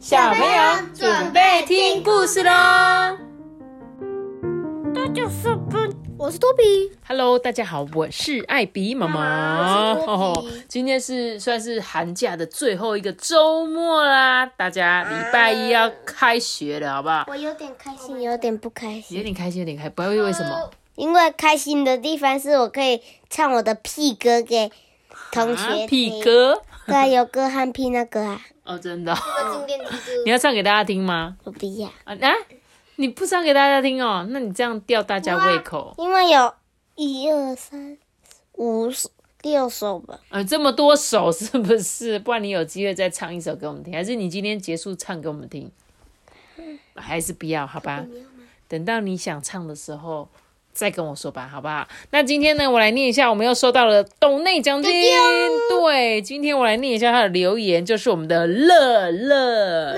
小朋友准备听故事喽！大家是不？我是多比。Hello，大家好，我是艾比妈妈。今天是算是寒假的最后一个周末啦，大家礼拜一要开学了，好不好？我有点开心，有点不开心有心。点开心，有点开，不知道为什么。因为开心的地方是我可以唱我的屁歌给同学。屁歌对啊，有歌和屁那个啊。哦，真的哦、经典之歌。你要唱给大家听吗？我不要，啊啊，你不唱给大家听哦，那你这样吊大家胃口。因为有一二三五六首吧。呃，这么多首是不是？不然你有机会再唱一首给我们听，还是你今天结束唱给我们听？还是不要？好吧，等到你想唱的时候再跟我说吧，好不好？那今天呢，我来念一下，我们又收到了董内奖金。对，今天我来念一下他的留言，就是我们的乐乐，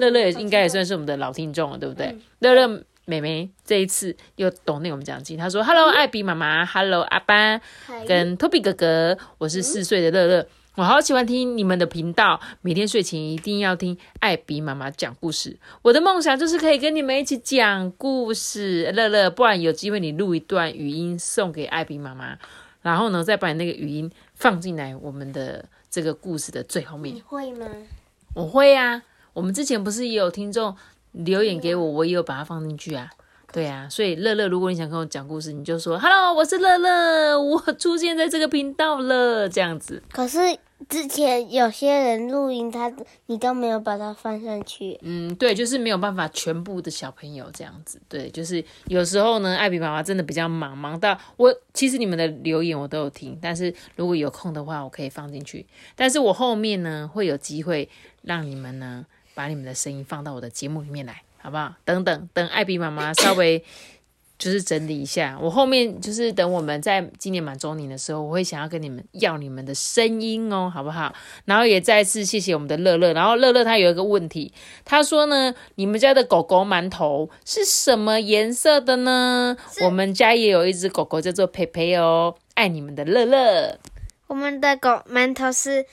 乐乐也应该也算是我们的老听众了，对不对？乐乐妹妹这一次又懂内我们奖金，她说：“Hello，艾比妈妈，Hello，阿班。”跟 Toby 哥哥，我是四岁的乐乐，我好喜欢听你们的频道，每天睡前一定要听艾比妈妈讲故事。我的梦想就是可以跟你们一起讲故事，乐乐，不然有机会你录一段语音送给艾比妈妈，然后呢再把你那个语音放进来我们的这个故事的最后面你。会吗？我会啊，我们之前不是也有听众留言给我，我也有把它放进去啊。对啊，所以乐乐，如果你想跟我讲故事，你就说 “Hello，我是乐乐，我出现在这个频道了”，这样子。可是之前有些人录音，他你都没有把它放上去。嗯，对，就是没有办法全部的小朋友这样子。对，就是有时候呢，艾比妈妈真的比较忙，忙到我其实你们的留言我都有听，但是如果有空的话，我可以放进去。但是我后面呢会有机会让你们呢把你们的声音放到我的节目里面来，好不好？等等等，艾比妈妈稍微。就是整理一下，我后面就是等我们在今年满周年的时候，我会想要跟你们要你们的声音哦，好不好？然后也再次谢谢我们的乐乐。然后乐乐他有一个问题，他说呢，你们家的狗狗馒头是什么颜色的呢？我们家也有一只狗狗叫做培培哦，爱你们的乐乐我们的狗馒头是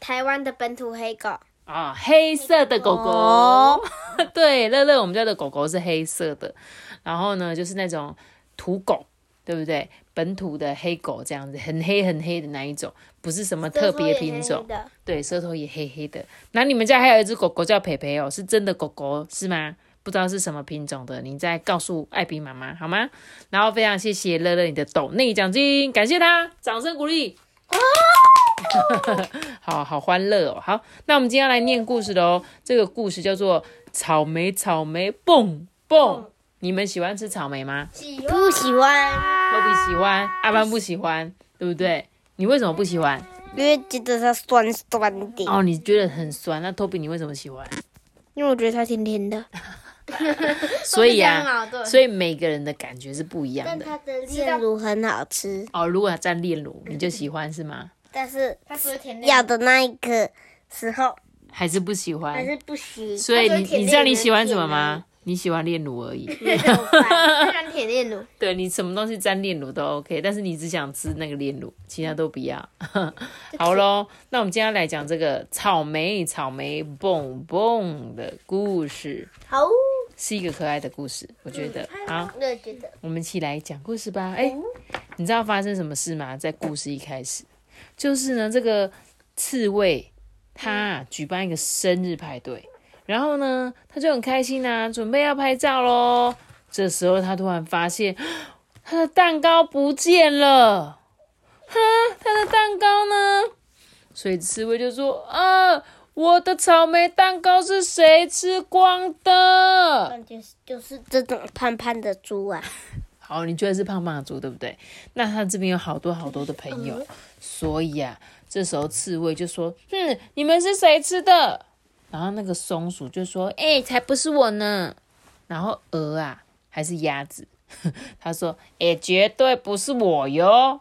台湾的本土黑狗。啊、黑色的狗狗。哦 对，乐乐，我们家的狗狗是黑色的，然后呢，就是那种土狗，对不对？本土的黑狗这样子，很黑很黑的那一种，不是什么特别品种。的，对，舌头也黑黑的。那你们家还有一只狗狗叫培培哦，是真的狗狗是吗？不知道是什么品种的，你再告诉艾比妈妈好吗？然后非常谢谢乐乐你的抖内奖金，感谢他，掌声鼓励。好好欢乐哦！好，那我们今天要来念故事喽。这个故事叫做《草莓草莓蹦蹦》。你们喜欢吃草莓吗？不喜欢，托比喜欢，阿班不喜欢，对不对？你为什么不喜欢？因为觉得它酸酸的，哦，你觉得很酸。那托比你为什么喜欢？因为我觉得它甜甜的。所以啊，所以每个人的感觉是不一样的。它的炼乳很好吃，哦，如果它蘸炼乳，你就喜欢是吗？但是它是不是甜要的那一个时候还是不喜欢还？是不行。所以你你知道你喜欢什么吗？你喜欢炼乳而已。它喜欢甜炼乳，对你什么东西沾炼乳都 OK，但是你只想吃那个炼乳，其他都不要。好咯，那我们今天要来讲这个草莓草莓蹦蹦的故事，好，是一个可爱的故事，我觉得。好，我也觉得。我们一起来讲故事吧。哎、你知道发生什么事吗？在故事一开始，就是呢，这个刺猬他举办一个生日派对，然后呢，他就很开心啊，准备要拍照喽。这时候他突然发现，他的蛋糕不见了，哈，他的蛋糕呢？所以刺猬就说：“啊，我的草莓蛋糕是谁吃光的？”就是就是这种胖胖的猪啊，好，你觉得是胖胖的猪对不对？那他这边有好多好多的朋友，所以啊，这时候刺猬就说：“哼，你们是谁吃的？”然后那个松鼠就说：“哎、才不是我呢。”然后鹅啊，还是鸭子，他说：“哎、绝对不是我哟。”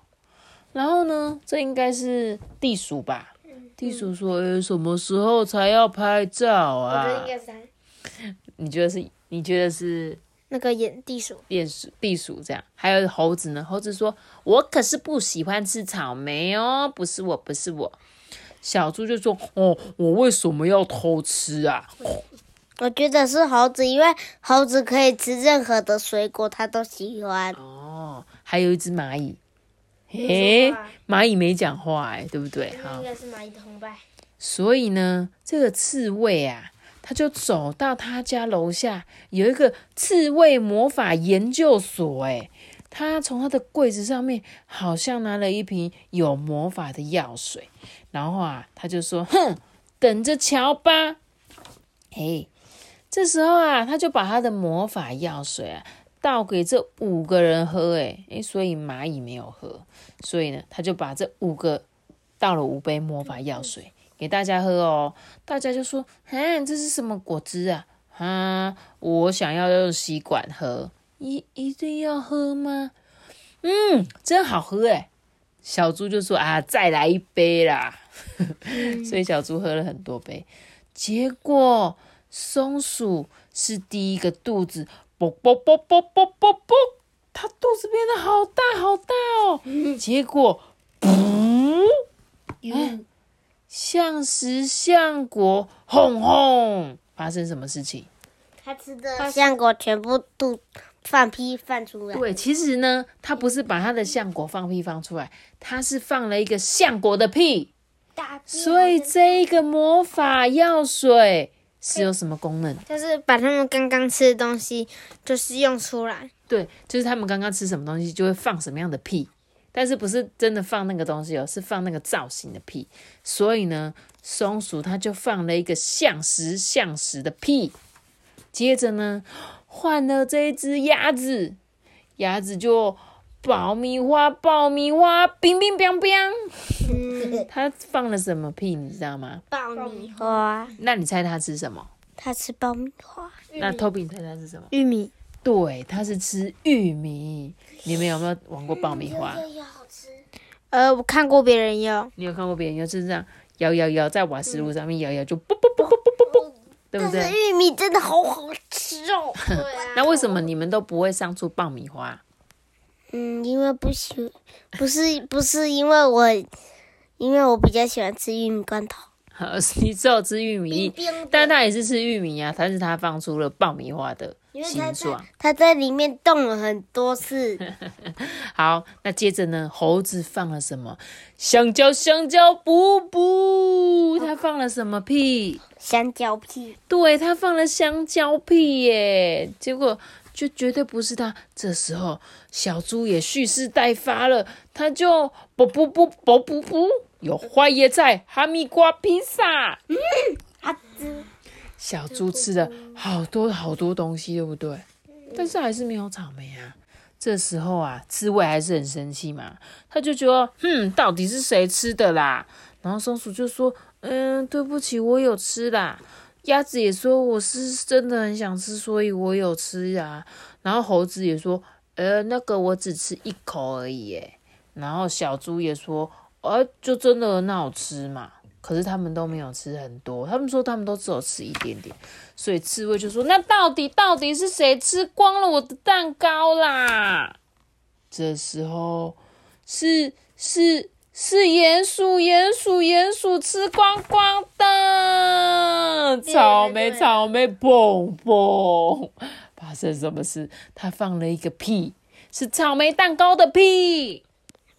然后呢，这应该是地鼠吧？地鼠说：“哎、什么时候才要拍照我觉得应啊该是。？”你觉得是？你觉得是那个眼地鼠，地鼠地鼠这样，还有猴子呢？猴子说：“我可是不喜欢吃草莓哦，不是我，不是我。”小猪就说：“哦，我为什么要偷吃啊？”我觉得是猴子，因为猴子可以吃任何的水果，它都喜欢。哦，还有一只蚂蚁，诶，蚂蚁没讲话，哎，对不对？好应，该是蚂蚁同伴。所以呢，这个刺猬啊，他就走到他家楼下，有一个刺猬魔法研究所。哎，他从他的柜子上面好像拿了一瓶有魔法的药水，然后啊，他就说：“哼，等着瞧吧。”嘿，这时候啊，他就把他的魔法药水啊倒给这五个人喝。哎，诶，所以蚂蚁没有喝，所以呢，他就把这五个倒了五杯魔法药水。给大家喝哦，大家就说：“嗯，这是什么果汁啊？啊，我想要用吸管喝，一一定要喝吗？嗯，真好喝哎！”小猪就说：“啊，再来一杯啦！”所以小猪喝了很多杯，结果松鼠是第一个肚子啵啵啵啵啵啵啵，它肚子变得好大好大哦，结果噗，哎。像食相果，轰轰！发生什么事情？他吃的橡果全部都放屁放出来。对，其实呢，他不是把他的橡果放屁放出来，他是放了一个橡果的屁。所以这个魔法药水是有什么功能？就是把他们刚刚吃的东西，就是用出来。对，就是他们刚刚吃什么东西，就会放什么样的屁。但是不是真的放那个东西哦，是放那个造型的屁。所以呢，松鼠它就放了一个像食像食的屁。接着呢，换了这一只鸭子，鸭子就爆米花，爆米花，冰冰冰冰。它放了什么屁？你知道吗？爆米花。那你猜它吃什么？它吃爆米花。那 Toby 猜它吃什么？玉米。对，它是吃玉米。你们有没有玩过爆米花？好吃。呃，我看过别人用。你有看过别人用？就是这样摇摇摇，在瓦斯炉上面摇摇，就啵啵啵啵啵啵啵，对不对？玉米真的好好吃哦。那为什么你们都不会上出爆米花？嗯，因为不喜，不是不是因为我，因为我比较喜欢吃玉米罐头。你只有吃玉米，但他也是吃玉米啊，但是他放出了爆米花的。形状，它在里面动了很多次。好，那接着呢？猴子放了什么？香蕉，香蕉，不不，它放了什么屁？香蕉屁。对，它放了香蕉屁耶。结果就绝对不是它。这时候小猪也蓄势待发了，它就不不不不不不，有花椰菜、哈密瓜披萨。嗯，阿兹。小猪吃了好多好多东西，对不对？但是还是没有草莓啊。这时候啊，刺猬还是很生气嘛，他就觉得，哼，到底是谁吃的啦？然后松鼠就说，嗯，对不起，我有吃啦。鸭子也说，我是真的很想吃，所以我有吃啊。然后猴子也说，呃，那个我只吃一口而已。耶。然后小猪也说，呃，就真的很好吃嘛。可是他们都没有吃很多，他们说他们都只有吃一点点，所以刺猬就说：“那到底到底是谁吃光了我的蛋糕啦？”这时候是是是鼹鼠，鼹鼠，鼹鼠吃光光的草莓，草莓，蹦蹦，发生什么事？他放了一个屁，是草莓蛋糕的屁。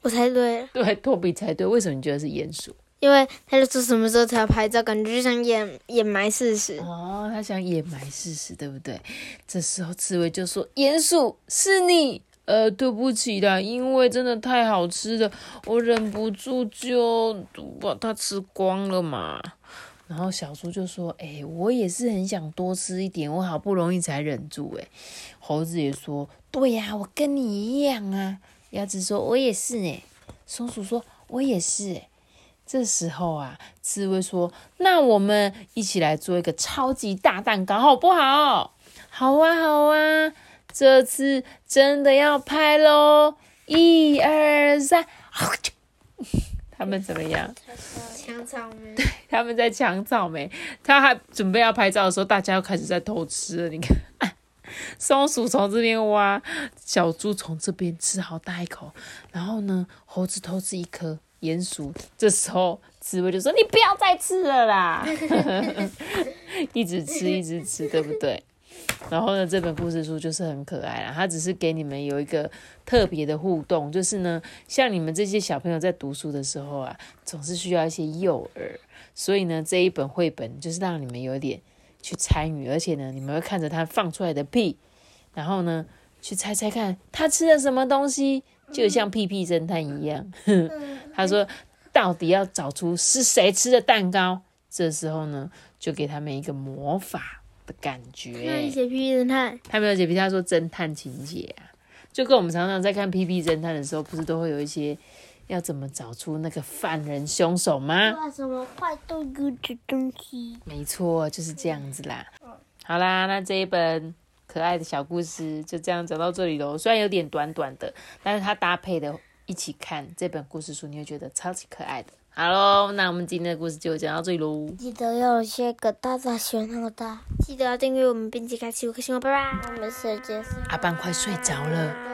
我猜对，对，托比猜对。为什么你觉得是鼹鼠？因为他就说什么时候才要拍照，感觉就像掩掩埋事实哦。他想掩埋事实，对不对？这时候刺猬就说：“鼹鼠是你，呃，对不起啦，因为真的太好吃了，我忍不住就把它吃光了嘛。”然后小猪就说：“哎，我也是很想多吃一点，我好不容易才忍住。”哎，猴子也说：“对呀，我跟你一样啊。”鸭子说：“我也是。”哎，松鼠说：“我也是。”哎。这时候啊，刺猬说：“那我们一起来做一个超级大蛋糕，好不好？”“好啊，好啊！”这次真的要拍喽！一二三，他们怎么样？抢草莓。对，他们在抢草莓。他还准备要拍照的时候，大家又开始在偷吃了。你看，松鼠从这边挖，小猪从这边吃好大一口，然后呢，猴子偷吃一颗。鼹鼠。这时候刺猬就说：“你不要再吃了啦，一直吃一直吃，对不对？”然后呢，这本故事书就是很可爱啦，它只是给你们有一个特别的互动，就是呢，像你们这些小朋友在读书的时候啊，总是需要一些诱饵，所以呢，这一本绘本就是让你们有点去参与，而且呢，你们会看着他放出来的屁，然后呢，去猜猜看他吃了什么东西，就像屁屁侦探一样。他说，到底要找出是谁吃的蛋糕？这时候呢，就给他们一个魔法。的感觉。写屁屁侦探，他没有写屁，他说侦探情节啊，就跟我们常常在看屁屁侦探的时候，不是都会有一些要怎么找出那个犯人凶手吗？什么坏豆哥的东西？没错，就是这样子啦。好啦，那这一本可爱的小故事就这样讲到这里喽。虽然有点短短的，但是它搭配的一起看这本故事书，你会觉得超级可爱的。好喽，那我们今天的故事就讲到这里喽。记得要先个大大喜欢那个大，记得要订阅我们编辑开启五颗星哦，拜拜。我们下节阿班快睡着了，